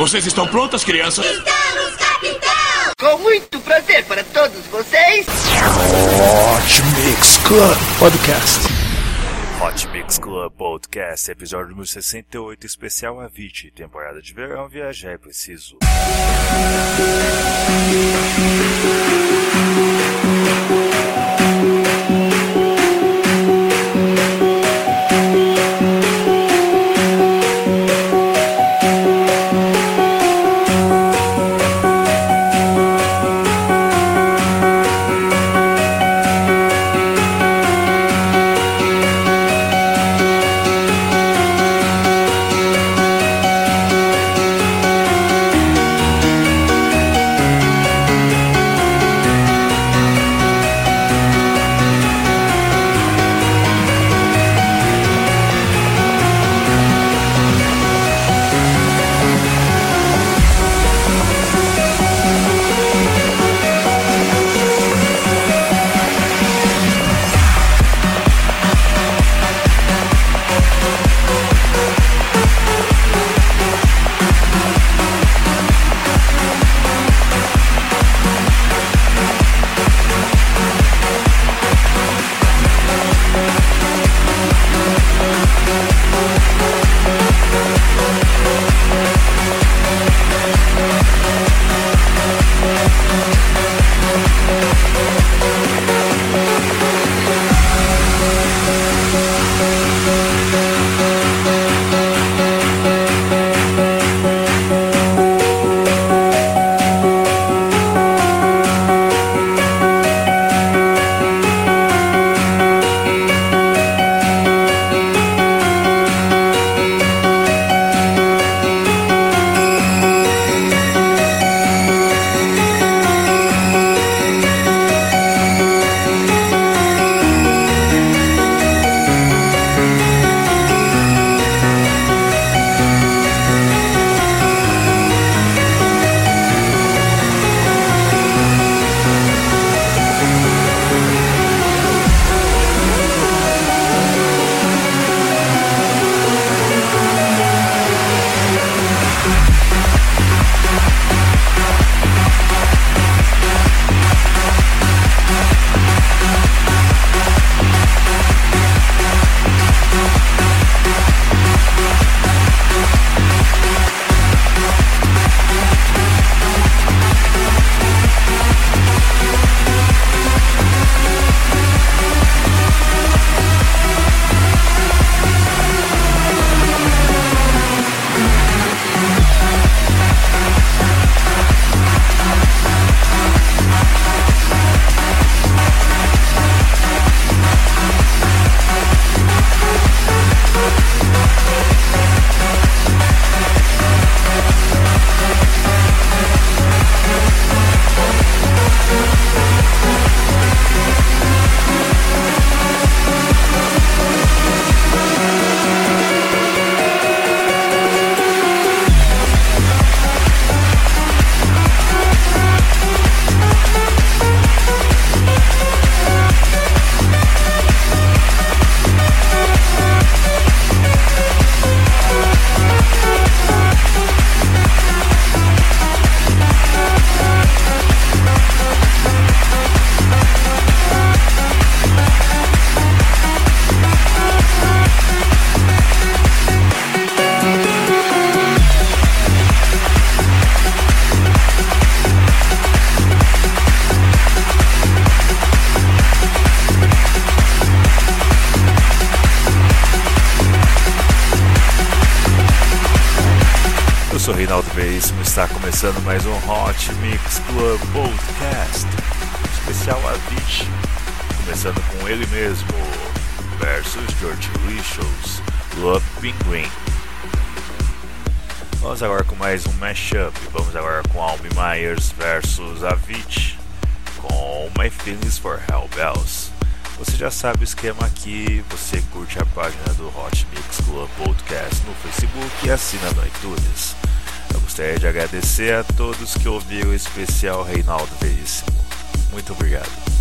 Vocês estão prontas, crianças? Estamos, capitão! Com muito prazer para todos vocês. Hot Mix Club Podcast. Hot Mix Club Podcast, episódio número 68, especial Avicii, temporada de verão, viajar é preciso. Está começando mais um Hot Mix Club Podcast especial Avicii, começando com ele mesmo versus George Richards, Love Penguin. Vamos agora com mais um mashup. Vamos agora com Albi Myers versus Avicii com My Feelings for Hellbells. Você já sabe o esquema aqui, você curte a página do Hot Mix Club Podcast no Facebook e assina no iTunes. Eu gostaria de agradecer a todos que ouviram o especial Reinaldo Veríssimo. Muito obrigado.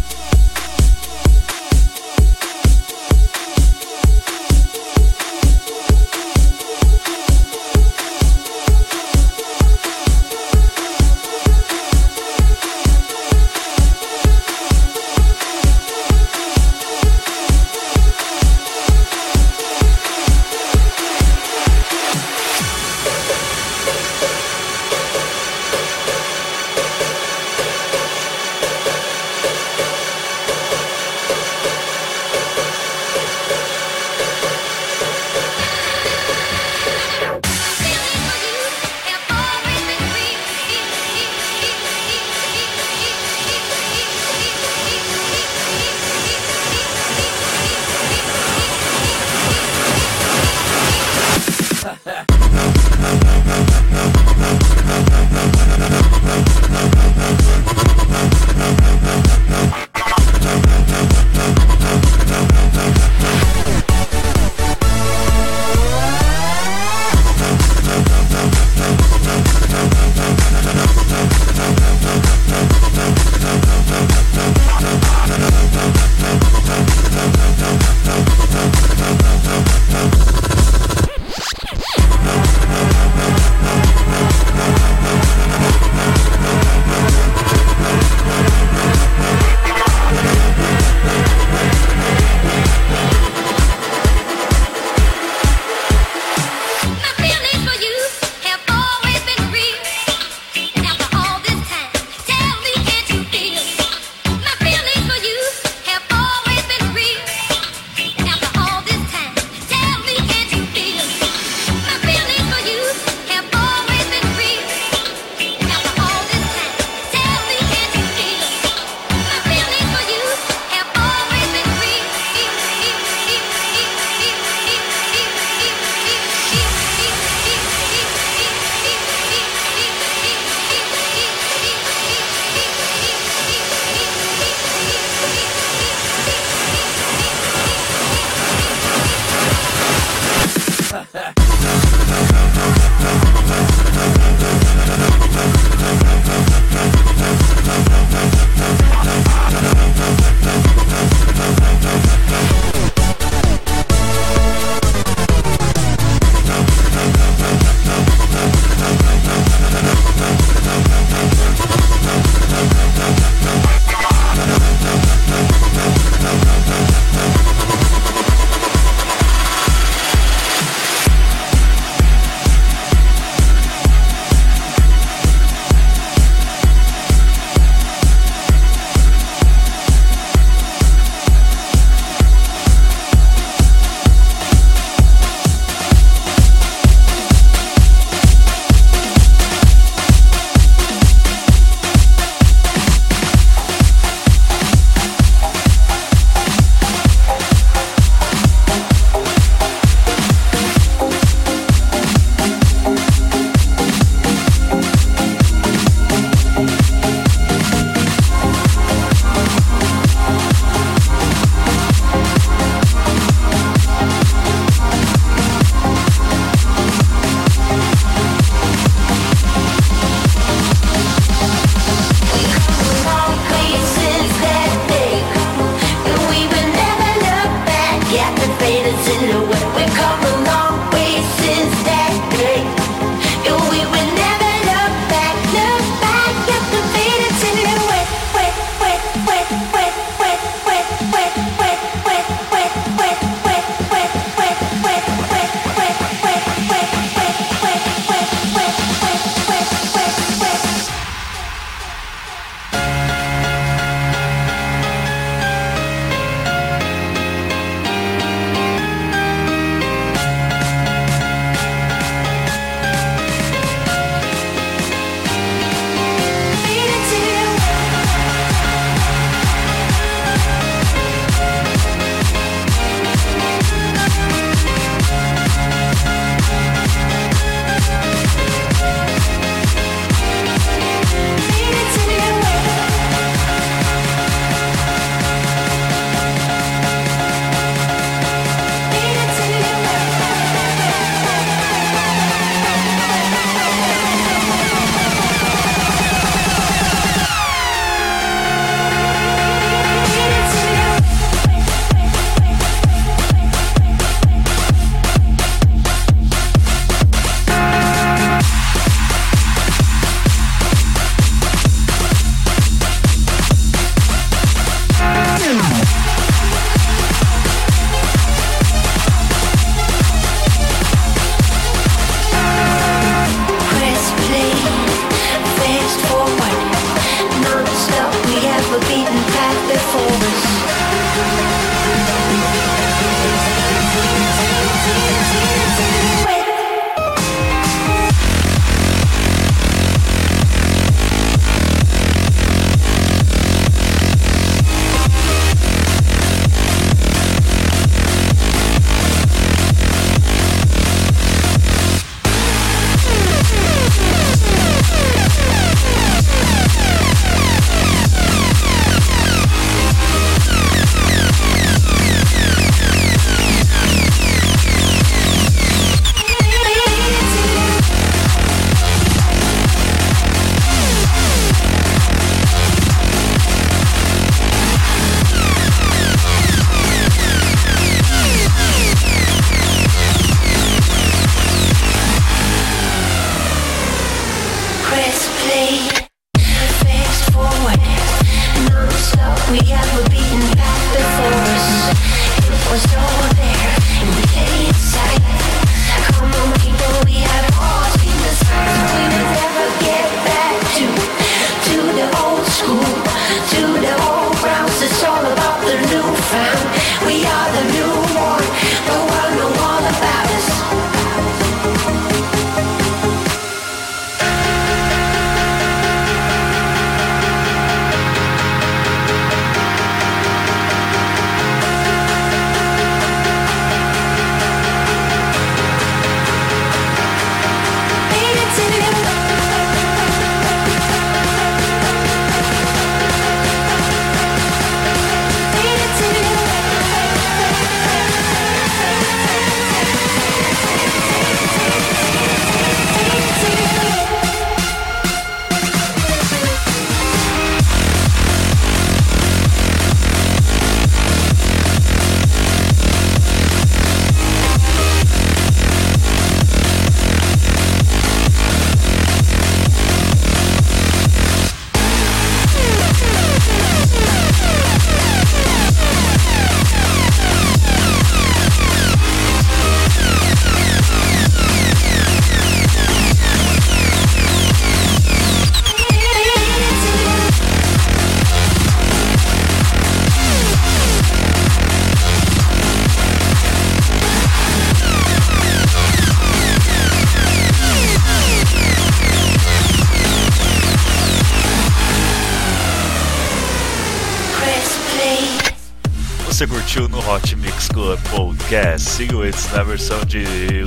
Silhouettes na versão de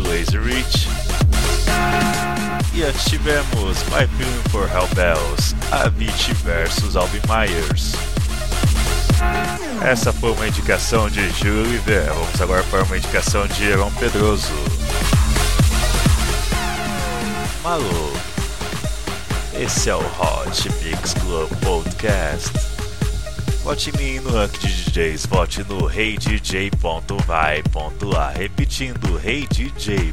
Lazy Rich. E antes tivemos My Feeling for Hellbells, Avicii vs Alvin Myers. Essa foi uma indicação de Júlio. Vamos agora para uma indicação de Heron Pedroso. Malu. Esse é o Hot Mix Club Podcast. Vote em mim no rank de DJs, vote no reidj.vai.a. Repetindo, reidj.vai.a.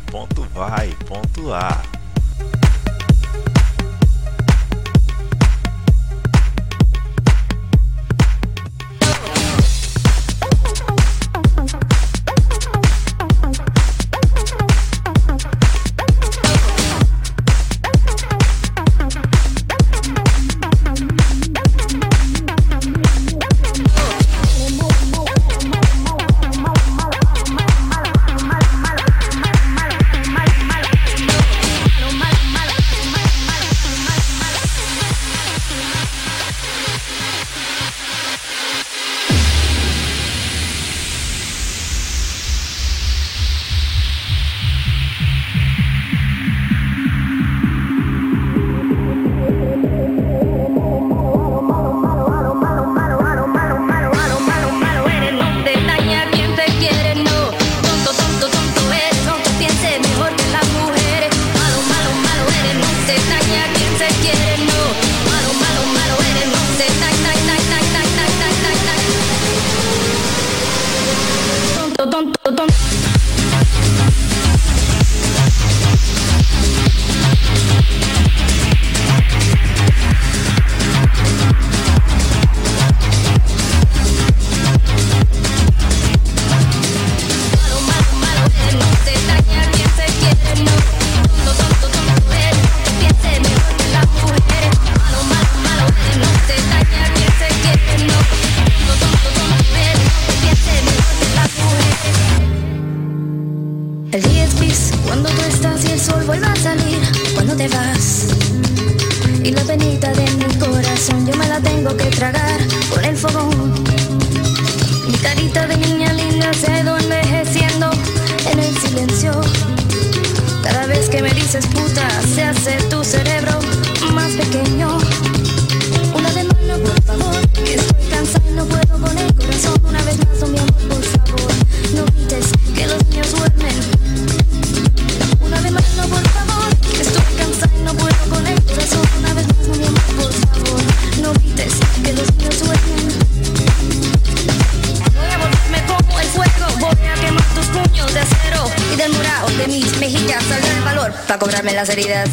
las heridas.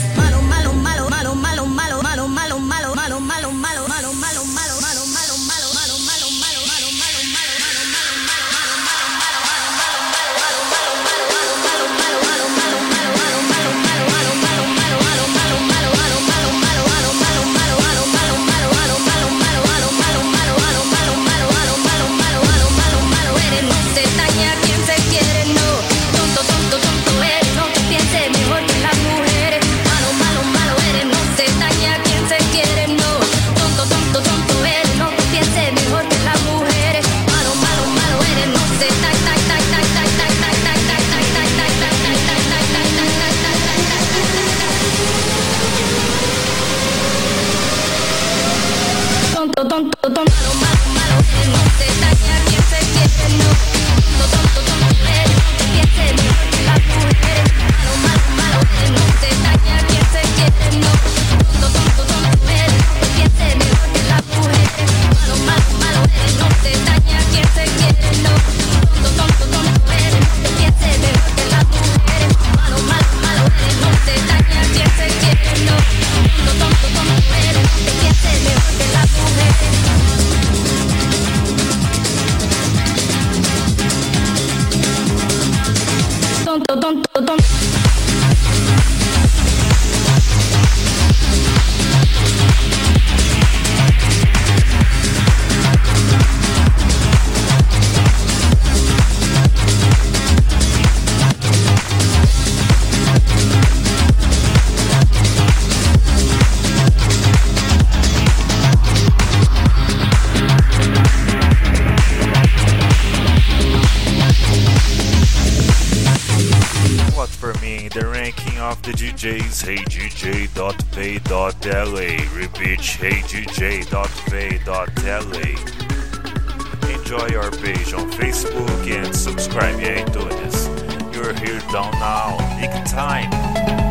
heydj.pay.la. Repeat heydj.pay.la. Enjoy our page on Facebook and subscribe iTunes. You're here down now. Big time.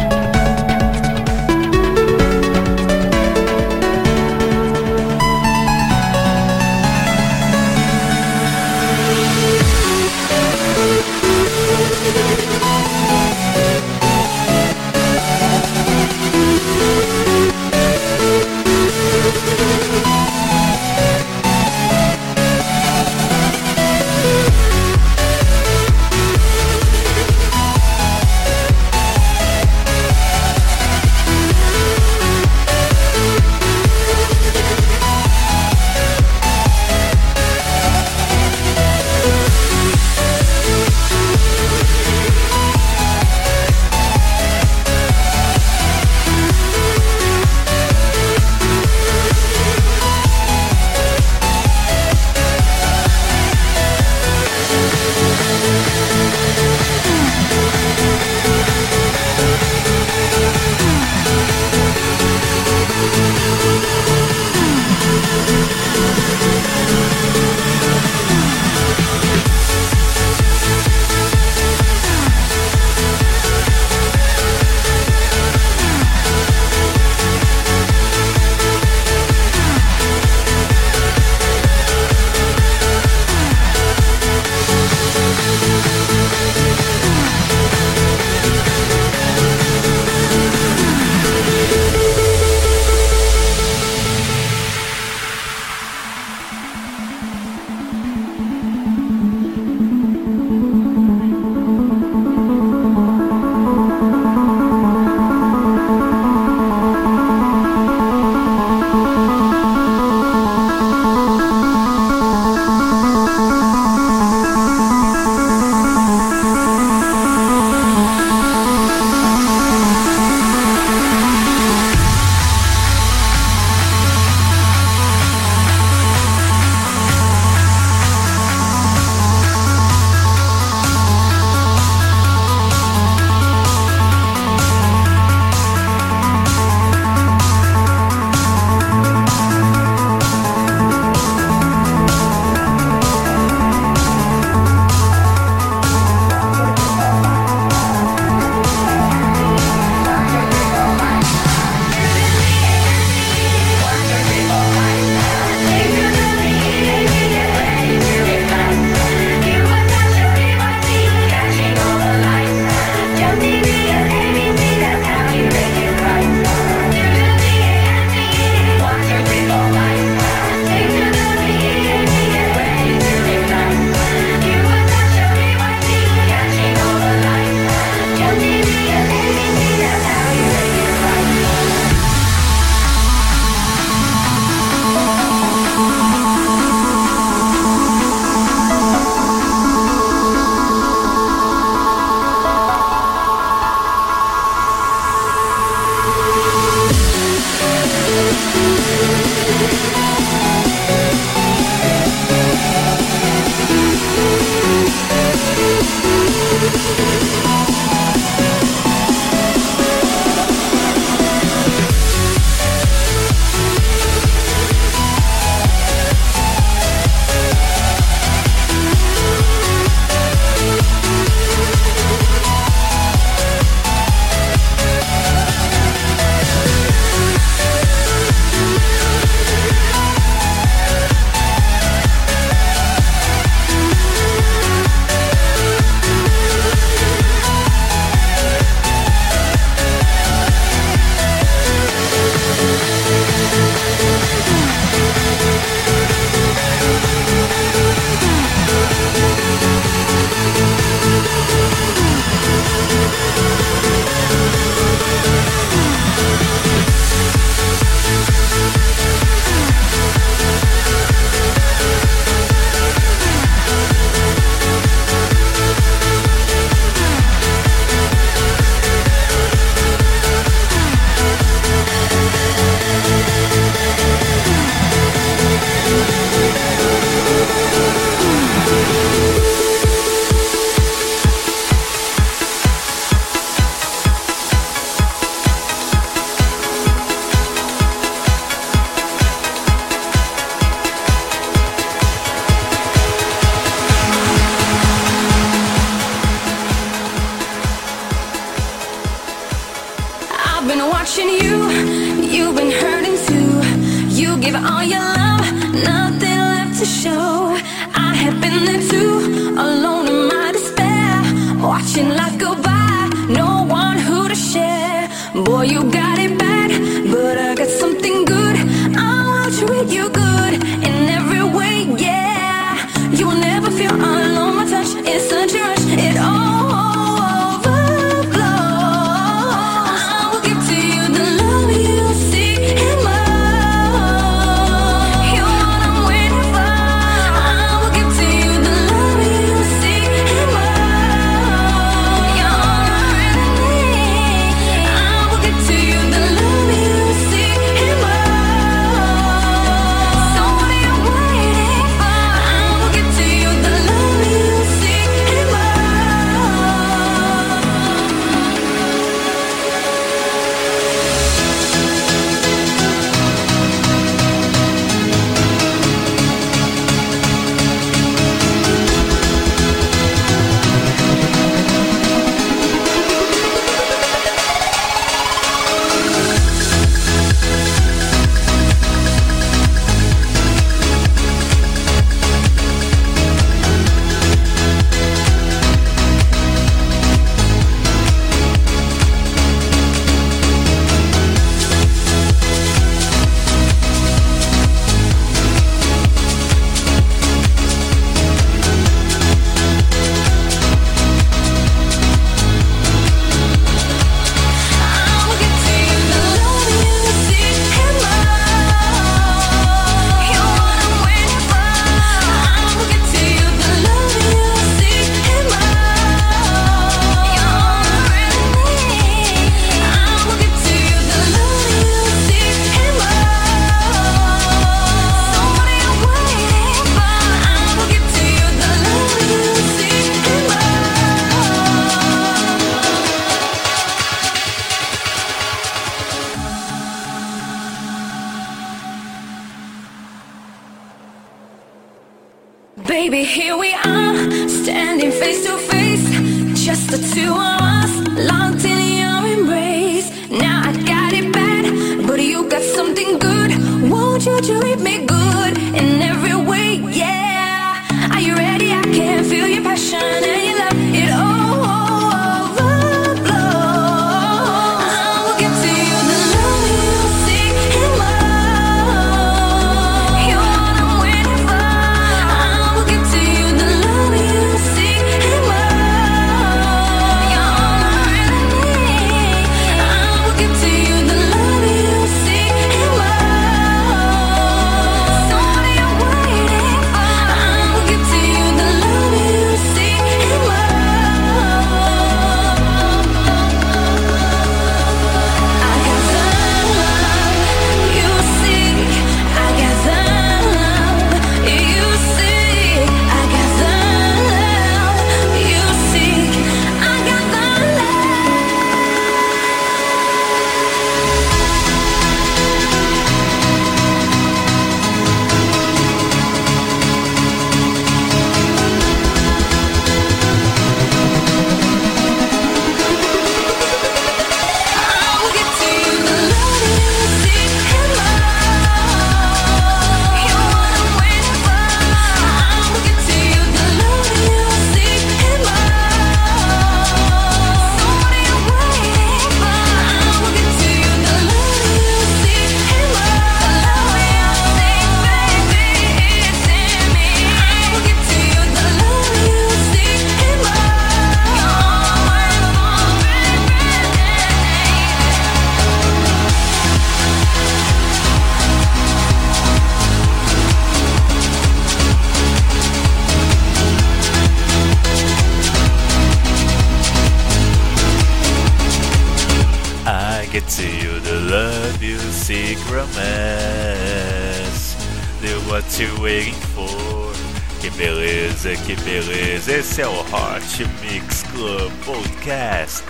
Mix Club Podcast.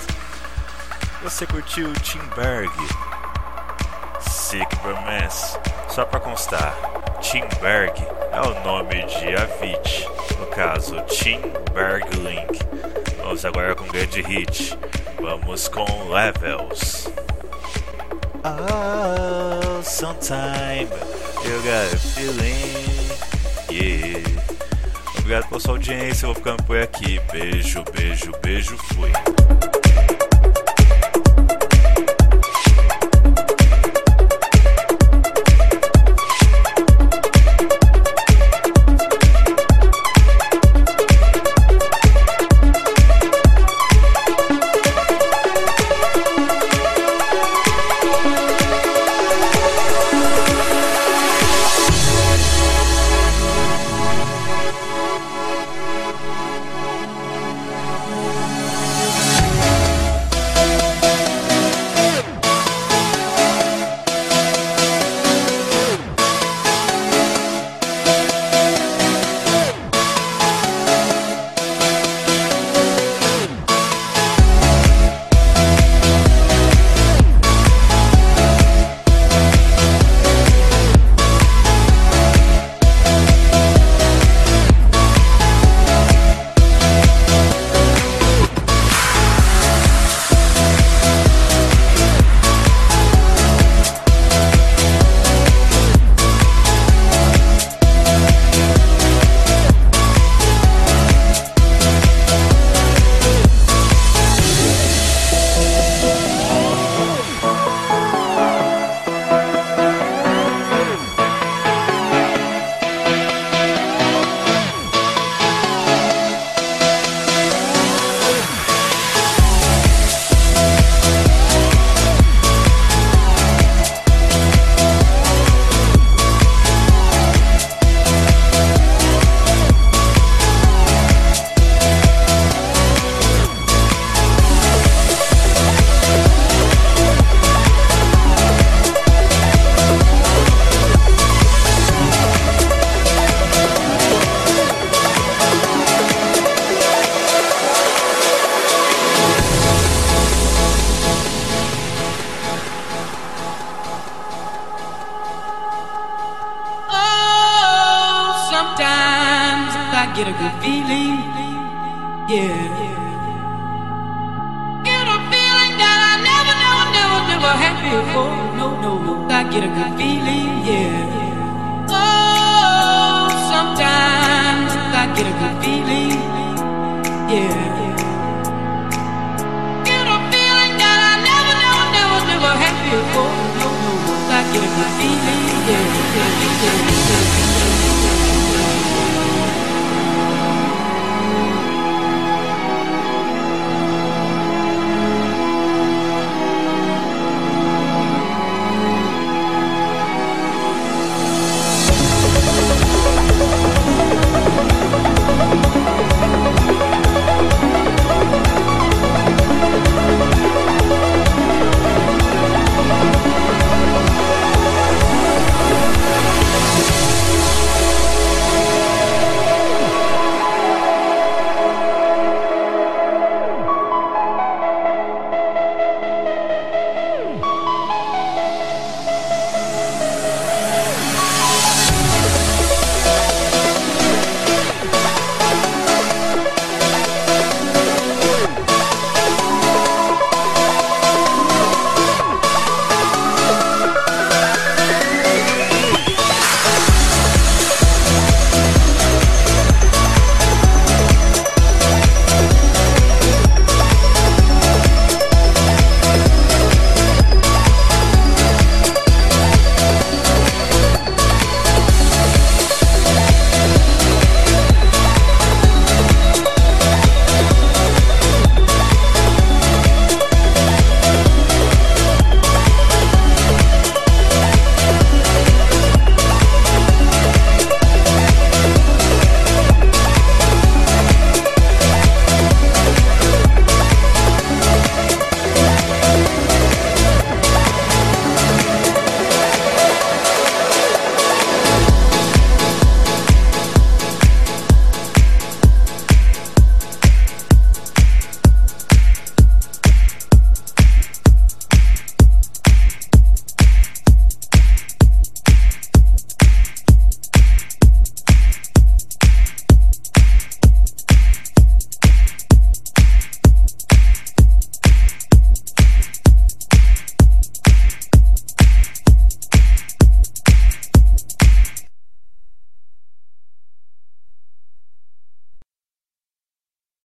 Você curtiu Timberg? Sick Promess. Só para constar, Timberg é o nome de Avit, no caso Timberg Link. Vamos agora com um grande hit. Vamos com Levels. Oh, sometime you got a feeling, yeah obrigado pela sua audiência. Eu vou ficando por aqui. Beijo, beijo, beijo. Fui.